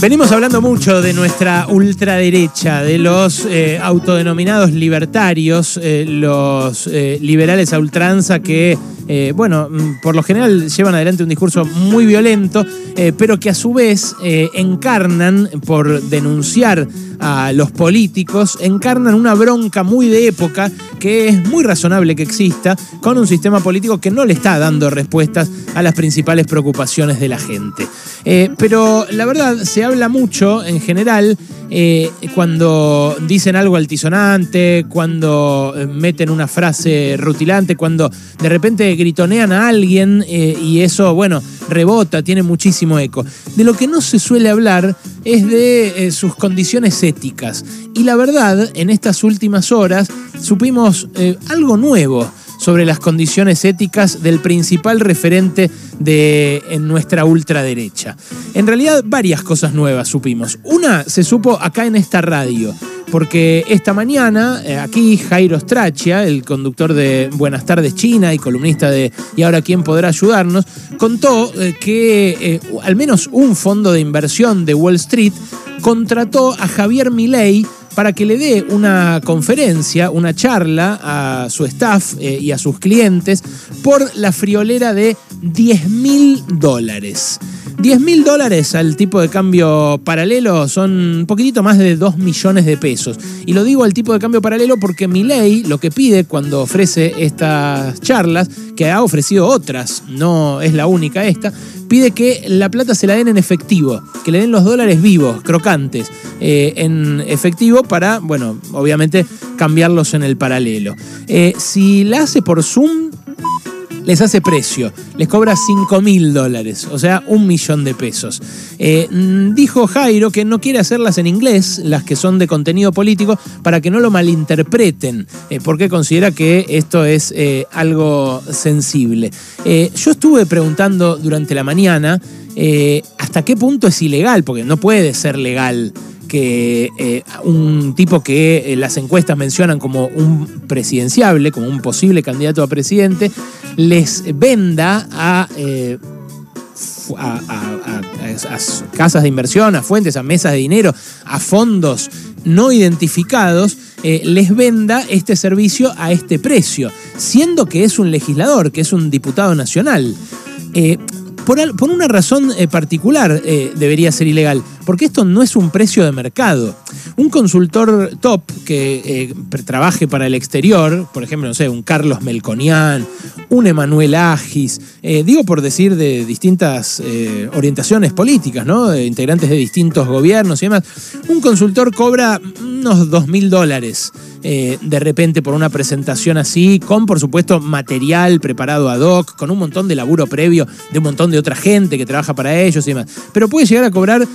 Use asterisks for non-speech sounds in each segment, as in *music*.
Venimos hablando mucho de nuestra ultraderecha, de los eh, autodenominados libertarios, eh, los eh, liberales a ultranza que, bueno, mm, por lo general llevan adelante un discurso muy violento, pero que a su vez encarnan, por denunciar a los políticos, encarnan una bronca muy de época que es muy razonable que exista con un sistema político que no le está dando respuestas a las principales preocupaciones de la gente. Pero la verdad, se habla mucho en general eh, cuando dicen algo altisonante, cuando eh, meten una frase rutilante, cuando de repente gritonean a alguien eh, y eso, bueno, rebota, tiene muchísimo eco. De lo que no se suele hablar es de sus condiciones éticas. Y la verdad, en estas últimas horas supimos algo nuevo sobre las condiciones éticas del principal referente de en nuestra ultraderecha. En realidad, varias cosas nuevas supimos. Una se supo acá en esta radio, porque esta mañana, eh, aquí Jairo Strachia, el conductor de Buenas tardes China y columnista de Y ahora quién podrá ayudarnos, contó eh, que eh, al menos un fondo de inversión de Wall Street contrató a Javier Milei para que le dé una conferencia, una charla a su staff eh, y a sus clientes por la friolera de 10 mil dólares. 10 mil dólares al tipo de cambio paralelo son un poquitito más de 2 millones de pesos. Y lo digo al tipo de cambio paralelo porque mi ley lo que pide cuando ofrece estas charlas, que ha ofrecido otras, no es la única esta, pide que la plata se la den en efectivo, que le den los dólares vivos, crocantes, eh, en efectivo para, bueno, obviamente cambiarlos en el paralelo. Eh, si la hace por Zoom, les hace precio, les cobra 5 mil dólares, o sea, un millón de pesos. Eh, mm, dijo Jairo que no quiere hacerlas en inglés, las que son de contenido político, para que no lo malinterpreten, eh, porque considera que esto es eh, algo sensible. yo estuve preguntando durante la mañana hasta qué punto es ilegal, porque no puede ser legal eh, un tipo que eh, las encuestas mencionan como un presidenciable, como un posible candidato a presidente, les venda a, eh, casas de inversión, a fuentes, a mesas de dinero, a fondos no identificados, les venda este servicio a este precio, siendo que es un legislador, que es un diputado nacional. Por, una razón particular debería ser ilegal porque esto no es un precio de mercado. Un consultor top que eh, trabaje para el exterior, por ejemplo, no sé, un Carlos Melconian, un Emanuel Agis, eh, digo por decir de distintas eh, orientaciones políticas, ¿no? integrantes de distintos gobiernos y demás, un consultor cobra unos dos mil dólares. de repente por una presentación así, con por supuesto material preparado ad hoc, con un montón de laburo previo de un montón de otra gente que trabaja para ellos y demás. Pero puede llegar a cobrar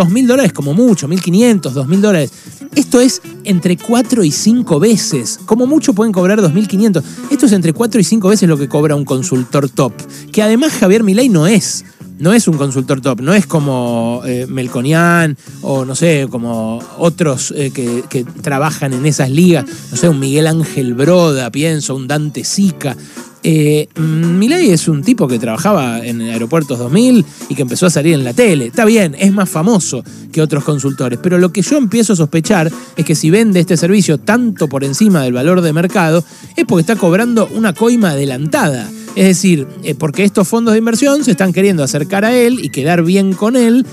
dos mil dólares como mucho, 1.500, 2.000 dólares. Esto es entre 4 y 5 veces. Como mucho pueden cobrar 2.500. Esto es entre 4 y 5 veces lo que cobra un consultor top. Que además Javier Milei no es. No es un consultor top, no es como eh, Melconian o no sé, como otros eh, que, que, trabajan en esas ligas, no sé, un Miguel Ángel Broda, pienso, un Dante Sica. Eh, es un tipo que trabajaba en Aeropuertos 2000 y que empezó a salir en la tele. Está bien, es más famoso que otros consultores, pero lo que yo empiezo a sospechar es que si vende este servicio tanto por encima del valor de mercado, es porque está cobrando una coima adelantada. Es decir, eh, porque estos fondos de inversión se están queriendo acercar a él y quedar bien con él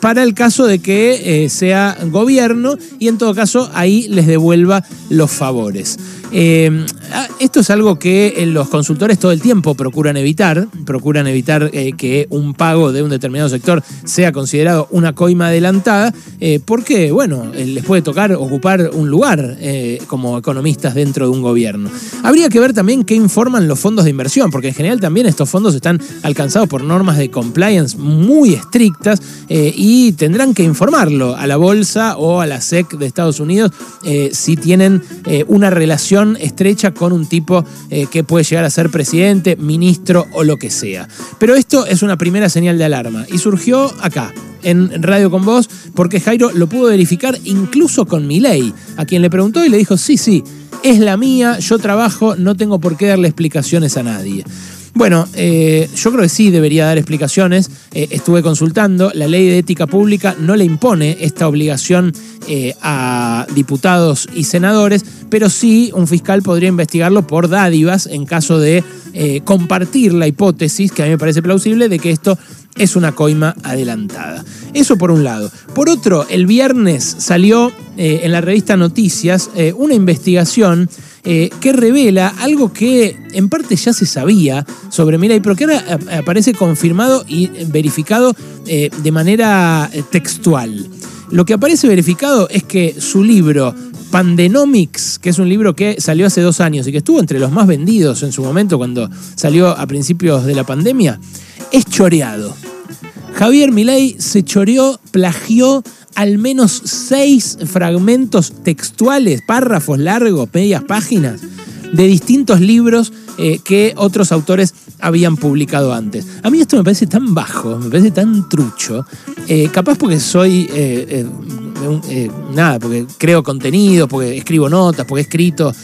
para el caso de que eh, sea gobierno y en todo caso ahí les devuelva los favores. Eh, ah, esto es algo que eh, los consultores todo el tiempo procuran evitar, procuran evitar que un pago de un determinado sector sea considerado una coima adelantada, porque, bueno, les puede tocar ocupar un lugar como economistas dentro de un gobierno. Habría que ver también qué informan los fondos de inversión, porque en general también estos fondos están alcanzados por normas de compliance muy estrictas y tendrán que informarlo a la bolsa o a la SEC de Estados Unidos eh, si tienen eh, una relación estrecha con un tipo eh, que puede llegar a ser presidente, ministro o lo que sea. Pero esto es una primera señal de alarma y surgió acá, en Radio con Vos, porque Jairo lo pudo verificar incluso con Milei, a quien le preguntó y le dijo, sí, sí, es la mía, yo trabajo, no tengo por qué darle explicaciones a nadie. Bueno, eh, yo creo que sí debería dar explicaciones. Eh, estuve consultando, la ley de ética pública no le impone esta obligación eh, a diputados y senadores, pero sí un fiscal podría investigarlo por dádivas en caso de compartir la hipótesis, que a mí me parece plausible, de que esto es una coima adelantada. Eso por un lado. Por otro, el viernes salió en la revista Noticias una investigación eh, que revela algo que en parte ya se sabía sobre Milei, pero que ahora aparece confirmado y verificado eh, de manera eh, textual. Lo que aparece verificado es que su libro Pandenomics, que es un libro que salió hace dos años y que estuvo entre los más vendidos en su momento cuando salió a principios de la pandemia, es choreado. Javier Milei se choreó, plagió al menos seis fragmentos textuales, párrafos largos, medias páginas, de distintos libros eh, que otros autores habían publicado antes. A mí esto me parece tan bajo, me parece tan trucho, eh, capaz porque soy, eh, nada, porque creo contenido, porque escribo notas, porque he escrito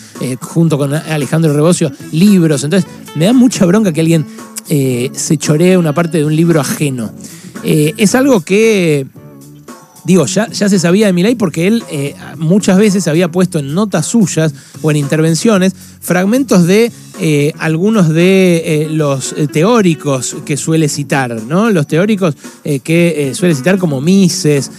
junto con Alejandro Rebocio libros, entonces me da mucha bronca que alguien se choree una parte de un libro ajeno. es algo que digo, ya, ya se sabía de Milei porque él eh, muchas veces había puesto en notas suyas o en intervenciones fragmentos de eh, algunos de eh, los teóricos que suele citar, ¿no? Los teóricos que suele citar como Mises,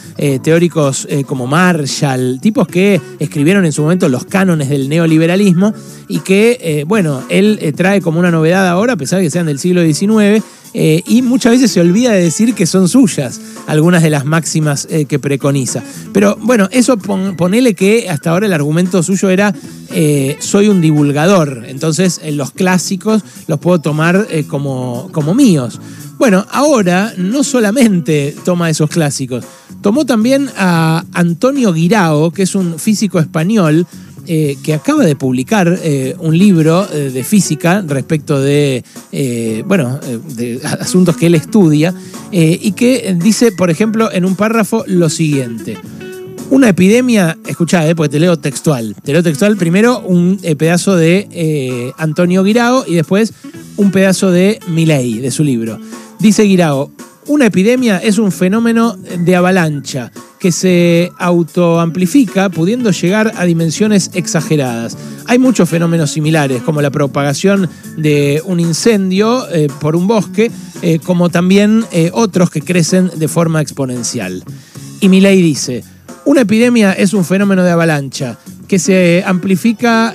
teóricos como Marshall, tipos que escribieron en su momento los cánones del neoliberalismo y que, bueno, él trae como una novedad ahora, a pesar de que sean del siglo XIX, eh, y muchas veces se olvida de decir que son suyas algunas de las máximas eh, que preconiza. Pero bueno, eso ponele que hasta ahora el argumento suyo era eh, soy un divulgador, entonces los clásicos los puedo tomar como, como míos. Bueno, ahora no solamente toma esos clásicos, tomó también a Antonio Guirao, que es un físico español, eh, que acaba de publicar eh, un libro eh, de física respecto de, bueno, de *laughs* asuntos que él estudia y que dice, por ejemplo, en un párrafo lo siguiente. Una epidemia, escuchá, porque te leo textual. Te leo textual primero un pedazo de Antonio Guirao y después un pedazo de Milei, de su libro. Dice Guirao, una epidemia es un fenómeno de avalancha que se autoamplifica pudiendo llegar a dimensiones exageradas. Hay muchos fenómenos similares, como la propagación de un incendio eh, por un bosque, eh, como también eh, otros que crecen de forma exponencial. Y Milei dice, una epidemia es un fenómeno de avalancha que se amplifica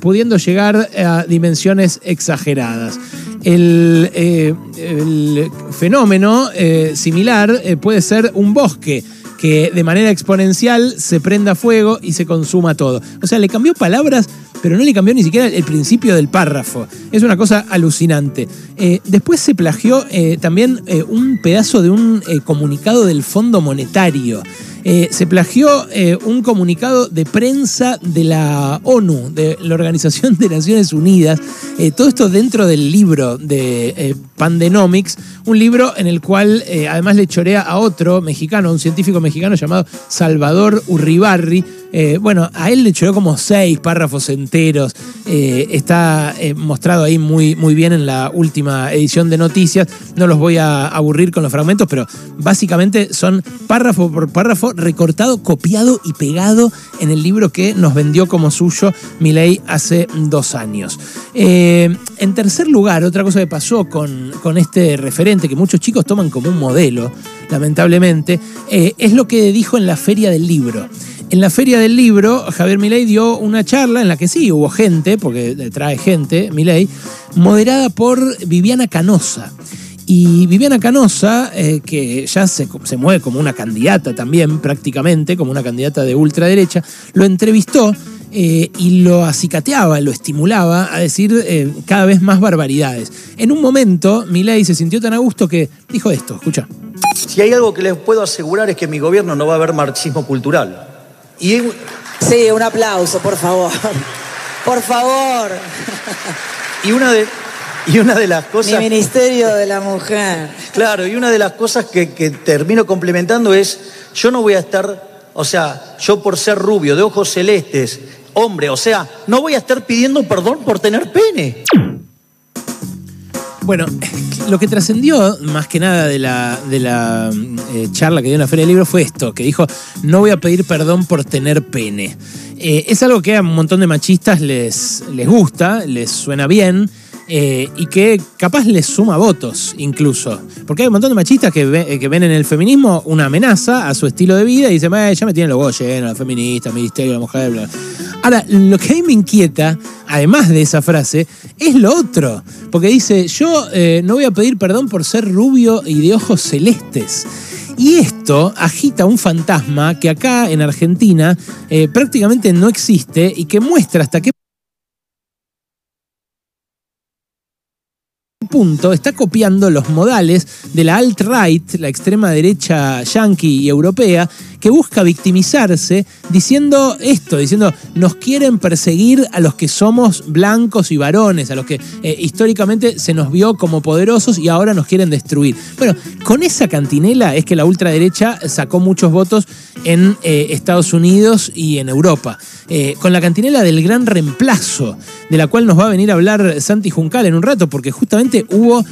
pudiendo llegar a dimensiones exageradas. El, el fenómeno similar puede ser un bosque que de manera exponencial se prenda fuego y se consuma todo. O sea, le cambió palabras, pero no le cambió ni siquiera el principio del párrafo. Es una cosa alucinante. Eh, después se plagió eh, también eh, un pedazo de un comunicado del Fondo Monetario. Eh, se plagió eh, un comunicado de prensa de la ONU, de la Organización de Naciones Unidas, eh, todo esto dentro del libro de Pandenomics, un libro en el cual además le chorea a otro mexicano, un científico mexicano llamado Salvador Urribarri, eh, bueno, a él le echó como seis párrafos enteros. Eh, está eh, mostrado ahí muy, muy bien en la última edición de noticias. No los voy a aburrir con los fragmentos, pero básicamente son párrafo por párrafo recortado, copiado y pegado en el libro que nos vendió como suyo Milei hace dos años. en tercer lugar, otra cosa que pasó con, con este referente que muchos chicos toman como un modelo, lamentablemente, es lo que dijo en la feria del libro. En la Feria del Libro, Javier Milei dio una charla en la que sí hubo gente, porque trae gente, Milei, moderada por Viviana Canosa. Y Viviana Canosa, eh, que ya se, mueve como una candidata también, prácticamente, como una candidata de ultraderecha, lo entrevistó eh, y lo acicateaba, lo estimulaba a decir eh, cada vez más barbaridades. En un momento, Milei se sintió tan a gusto que dijo esto, escucha. Si hay algo que les puedo asegurar es que mi gobierno no va a haber marxismo cultural. Sí, un aplauso, por favor. Por favor. Y una de, y una de las cosas... Mi Ministerio de la Mujer. Claro, y una de las cosas que, que termino complementando es, yo no voy a estar, o sea, yo por ser rubio, de ojos celestes, hombre, o sea, no voy a estar pidiendo perdón por tener pene. Bueno, lo que trascendió más que nada de la, de la eh, charla que dio en la Feria del Libro fue esto, que dijo, no voy a pedir perdón por tener pene. Eh, es algo que a un montón de machistas les, les gusta, les suena bien. Eh, y que capaz les suma votos incluso. Porque hay un montón de machistas que, que ven en el feminismo una amenaza a su estilo de vida y dicen, ya me tienen los huevos llenos, la feminista, el ministerio, la mujer, bla. Ahora, lo que a mí me inquieta, además de esa frase, es lo otro. Porque dice, yo eh, no voy a pedir perdón por ser rubio y de ojos celestes. Y esto agita un fantasma que acá en Argentina eh, prácticamente no existe y que muestra hasta qué punto está copiando los modales de la alt-right, la extrema derecha yankee y europea, que busca victimizarse diciendo esto, diciendo nos quieren perseguir a los que somos blancos y varones, a los que eh, históricamente se nos vio como poderosos y ahora nos quieren destruir. Bueno, con esa cantinela es que la ultraderecha sacó muchos votos en eh, Estados Unidos y en Europa. Eh, con la cantinela del gran reemplazo, de la cual nos va a venir a hablar Santi Juncal en un rato, porque justamente hubo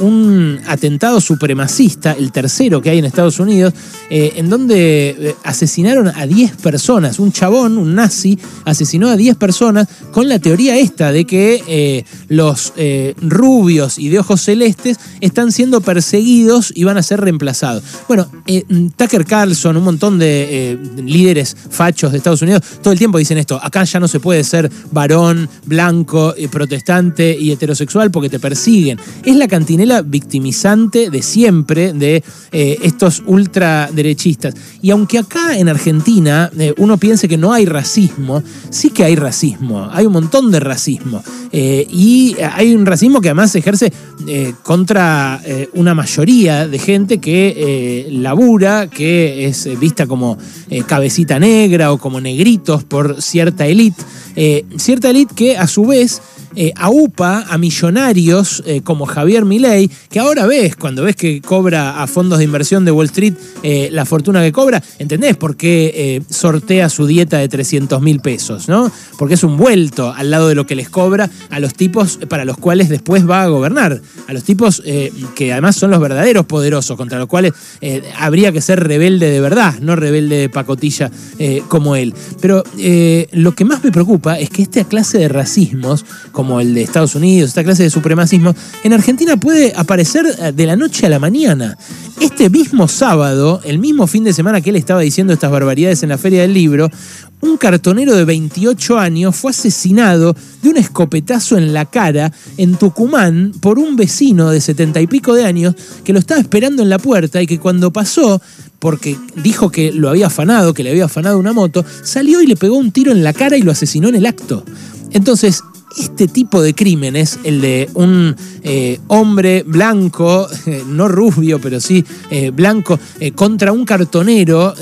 un atentado supremacista, el tercero que hay en Estados Unidos, en donde eh, asesinaron a 10 personas. Un chabón, un nazi, asesinó a 10 personas con la teoría esta de que eh, los eh, rubios y de ojos celestes están siendo perseguidos y van a ser reemplazados. Bueno, Tucker Carlson, un montón de líderes fachos de Estados Unidos, todo el tiempo dicen esto, acá ya no se puede ser varón, blanco, protestante y heterosexual porque te persiguen. Es la cantinela victimizante de siempre de estos ultraderechistas. Y aunque acá en Argentina eh, uno piense que no hay racismo, sí que hay racismo, hay un montón de racismo. Eh, y hay un racismo que además se ejerce eh, contra una mayoría de gente que labura, que es vista como cabecita negra o como negritos por cierta élite. cierta élite que a su vez eh, aupa a millonarios eh, como Javier Milei, que ahora ves, cuando ves que cobra a fondos de inversión de Wall Street eh, la fortuna que cobra, ¿entendés por qué sortea su dieta de 300 mil pesos? ¿no? Porque es un vuelto al lado de lo que les cobra a los tipos para los cuales después va a gobernar, a los tipos que además son los verdaderos poderosos, contra los cuales habría que ser rebelde de verdad, no rebelde de pacotilla como él. Pero lo que más me preocupa es que esta clase de racismos, como el de Estados Unidos, esta clase de supremacismo, en Argentina puede aparecer eh, de la noche a la mañana. Este mismo sábado, el mismo fin de semana que él estaba diciendo estas barbaridades en la Feria del Libro, un cartonero de 28 años fue asesinado de un escopetazo en la cara en Tucumán por un vecino de 70 y pico de años que lo estaba esperando en la puerta y que cuando pasó, porque dijo que lo había afanado, que le había afanado una moto, salió y le pegó un tiro en la cara y lo asesinó en el acto. Entonces, este tipo de crímenes, el de un eh, hombre blanco, *laughs* no rubio, pero sí eh, blanco, eh, contra un cartonero,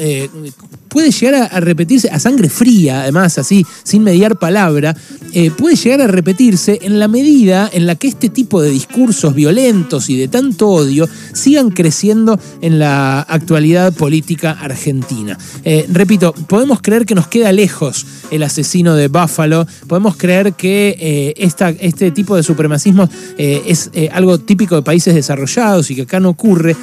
puede llegar a, repetirse a sangre fría, además, así, sin mediar palabra, eh, puede llegar a repetirse en la medida en la que este tipo de discursos violentos y de tanto odio sigan creciendo en la actualidad política argentina. Eh, repito, podemos creer que nos queda lejos el asesino de Buffalo, podemos creer que eh, este tipo de supremacismo algo típico de países desarrollados y que acá no ocurre,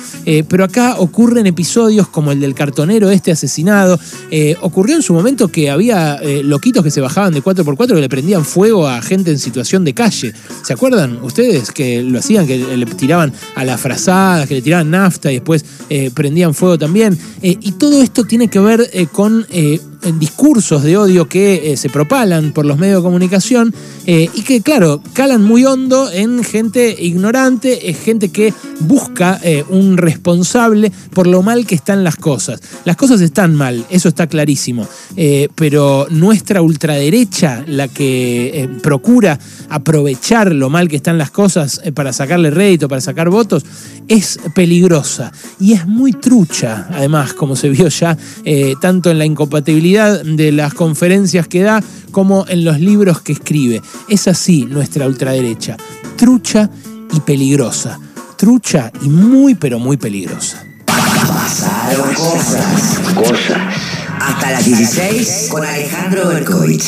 pero acá ocurren episodios como el del cartonero este asesinado, eh, ocurrió en su momento que había eh, loquitos que se bajaban de 4x4 que le prendían fuego a gente en situación de calle. ¿Se acuerdan ustedes que lo hacían, que le tiraban a las frazadas, que le tiraban nafta y después eh, prendían fuego también? y todo esto tiene que ver con discursos de odio que se propalan por los medios de comunicación y que, claro, calan muy hondo en gente ignorante, gente que busca un responsable por lo mal que están las cosas. Las cosas están mal, eso está clarísimo. Eh, pero nuestra ultraderecha, la que eh, procura aprovechar lo mal que están las cosas eh, para sacarle rédito, para sacar votos, es peligrosa y es muy trucha, además, como se vio ya, tanto en la incompatibilidad de las conferencias que da como en los libros que escribe. Es así nuestra ultraderecha, trucha y peligrosa. Trucha y muy, pero muy peligrosa. Pasaron cosas. Cosas. Hasta las 16 con Alejandro Berkovich.